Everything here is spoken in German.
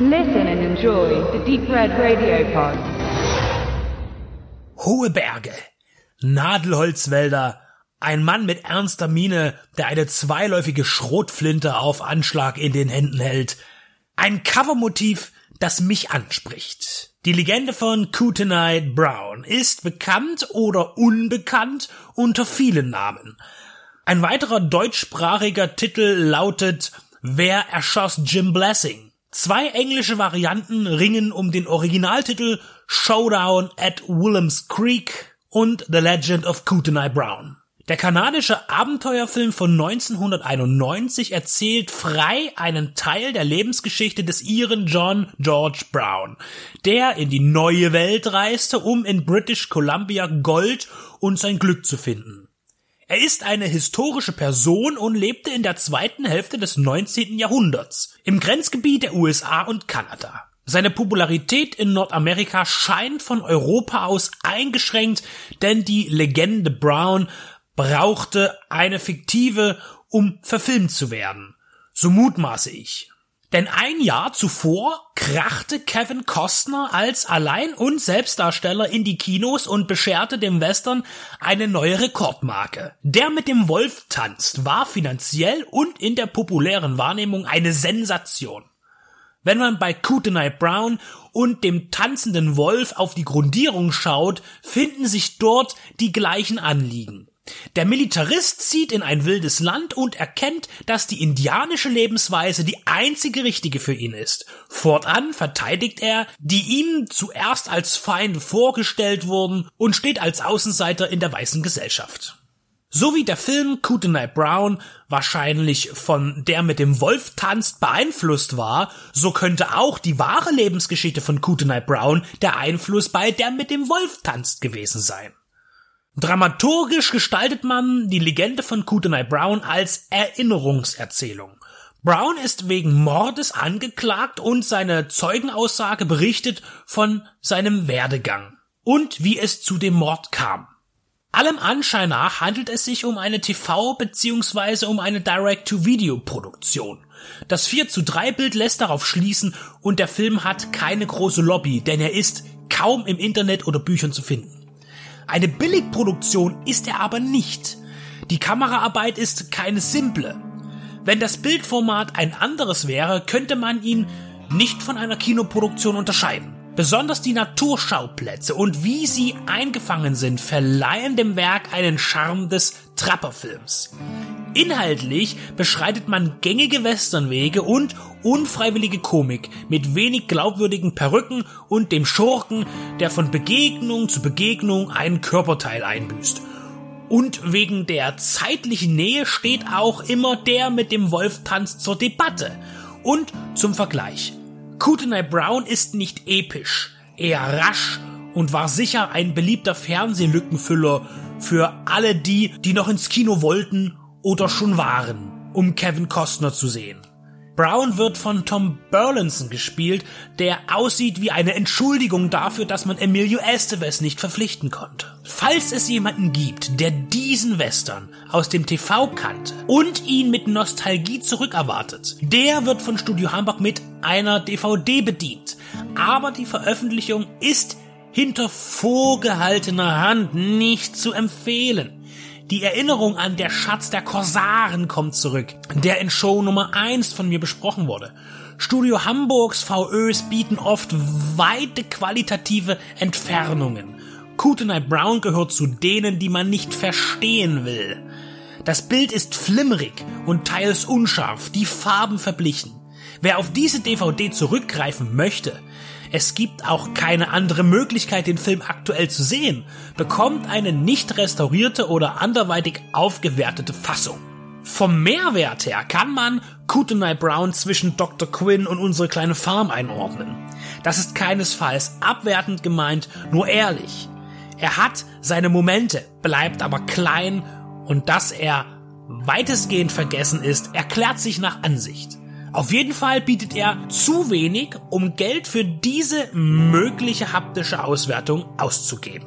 Listen and enjoy the Deep Red Radio Pod. Hohe Berge, Nadelholzwälder, ein Mann mit ernster Miene, der eine zweiläufige Schrotflinte auf Anschlag in den Händen hält. Ein Covermotiv, das mich anspricht. Die Legende von Kootenai Brown ist bekannt oder unbekannt unter vielen Namen. Ein weiterer deutschsprachiger Titel lautet Wer erschoss Jim Blessing? Zwei englische Varianten ringen um den Originaltitel Showdown at Willems Creek und The Legend of Kootenai Brown. Der kanadische Abenteuerfilm von 1991 erzählt frei einen Teil der Lebensgeschichte des Iren John George Brown, der in die neue Welt reiste, um in British Columbia Gold und sein Glück zu finden. Er ist eine historische Person und lebte in der zweiten Hälfte des 19. Jahrhunderts im Grenzgebiet der USA und Kanada. Seine Popularität in Nordamerika scheint von Europa aus eingeschränkt, denn die Legende Brown brauchte eine fiktive, um verfilmt zu werden. So mutmaße ich. Denn ein Jahr zuvor krachte Kevin Costner als Allein- und Selbstdarsteller in die Kinos und bescherte dem Western eine neue Rekordmarke. Der mit dem Wolf tanzt war finanziell und in der populären Wahrnehmung eine Sensation. Wenn man bei Kootenai Brown und dem tanzenden Wolf auf die Grundierung schaut, finden sich dort die gleichen Anliegen. Der Militarist zieht in ein wildes Land und erkennt, dass die indianische Lebensweise die einzige richtige für ihn ist. Fortan verteidigt er, die ihm zuerst als Feinde vorgestellt wurden und steht als Außenseiter in der weißen Gesellschaft. So wie der Film Kootenai Brown wahrscheinlich von der mit dem Wolf tanzt beeinflusst war, so könnte auch die wahre Lebensgeschichte von Kootenai Brown der Einfluss bei der mit dem Wolf tanzt gewesen sein. Dramaturgisch gestaltet man die Legende von Kootenai Brown als Erinnerungserzählung. Brown ist wegen Mordes angeklagt und seine Zeugenaussage berichtet von seinem Werdegang und wie es zu dem Mord kam. Allem Anschein nach handelt es sich um eine TV- bzw. um eine Direct-to-Video-Produktion. Das 4 zu 3 Bild lässt darauf schließen und der Film hat keine große Lobby, denn er ist kaum im Internet oder Büchern zu finden. Eine Billigproduktion ist er aber nicht. Die Kameraarbeit ist keine simple. Wenn das Bildformat ein anderes wäre, könnte man ihn nicht von einer Kinoproduktion unterscheiden. Besonders die Naturschauplätze und wie sie eingefangen sind, verleihen dem Werk einen Charme des Trapperfilms. Inhaltlich beschreitet man gängige Westernwege und unfreiwillige Komik mit wenig glaubwürdigen Perücken und dem Schurken, der von Begegnung zu Begegnung einen Körperteil einbüßt. Und wegen der zeitlichen Nähe steht auch immer der mit dem Wolf tanzt zur Debatte. Und zum Vergleich. Kootenai Brown ist nicht episch, eher rasch und war sicher ein beliebter Fernsehlückenfüller für alle die, die noch ins Kino wollten oder schon waren, um Kevin Costner zu sehen. Brown wird von Tom Burlinson gespielt, der aussieht wie eine Entschuldigung dafür, dass man Emilio Estevez nicht verpflichten konnte. Falls es jemanden gibt, der diesen Western aus dem TV kannte und ihn mit Nostalgie zurückerwartet, der wird von Studio Hamburg mit einer DVD bedient. Aber die Veröffentlichung ist hinter vorgehaltener Hand nicht zu empfehlen. Die Erinnerung an der Schatz der Korsaren kommt zurück, der in Show Nummer 1 von mir besprochen wurde. Studio Hamburgs VÖs bieten oft weite qualitative Entfernungen. Kootenai Brown gehört zu denen, die man nicht verstehen will. Das Bild ist flimmerig und teils unscharf, die Farben verblichen. Wer auf diese DVD zurückgreifen möchte, es gibt auch keine andere Möglichkeit, den Film aktuell zu sehen, bekommt eine nicht restaurierte oder anderweitig aufgewertete Fassung. Vom Mehrwert her kann man Kootenai Brown zwischen Dr. Quinn und unsere kleine Farm einordnen. Das ist keinesfalls abwertend gemeint, nur ehrlich. Er hat seine Momente, bleibt aber klein und dass er weitestgehend vergessen ist, erklärt sich nach Ansicht. Auf jeden Fall bietet er zu wenig, um Geld für diese mögliche haptische Auswertung auszugeben.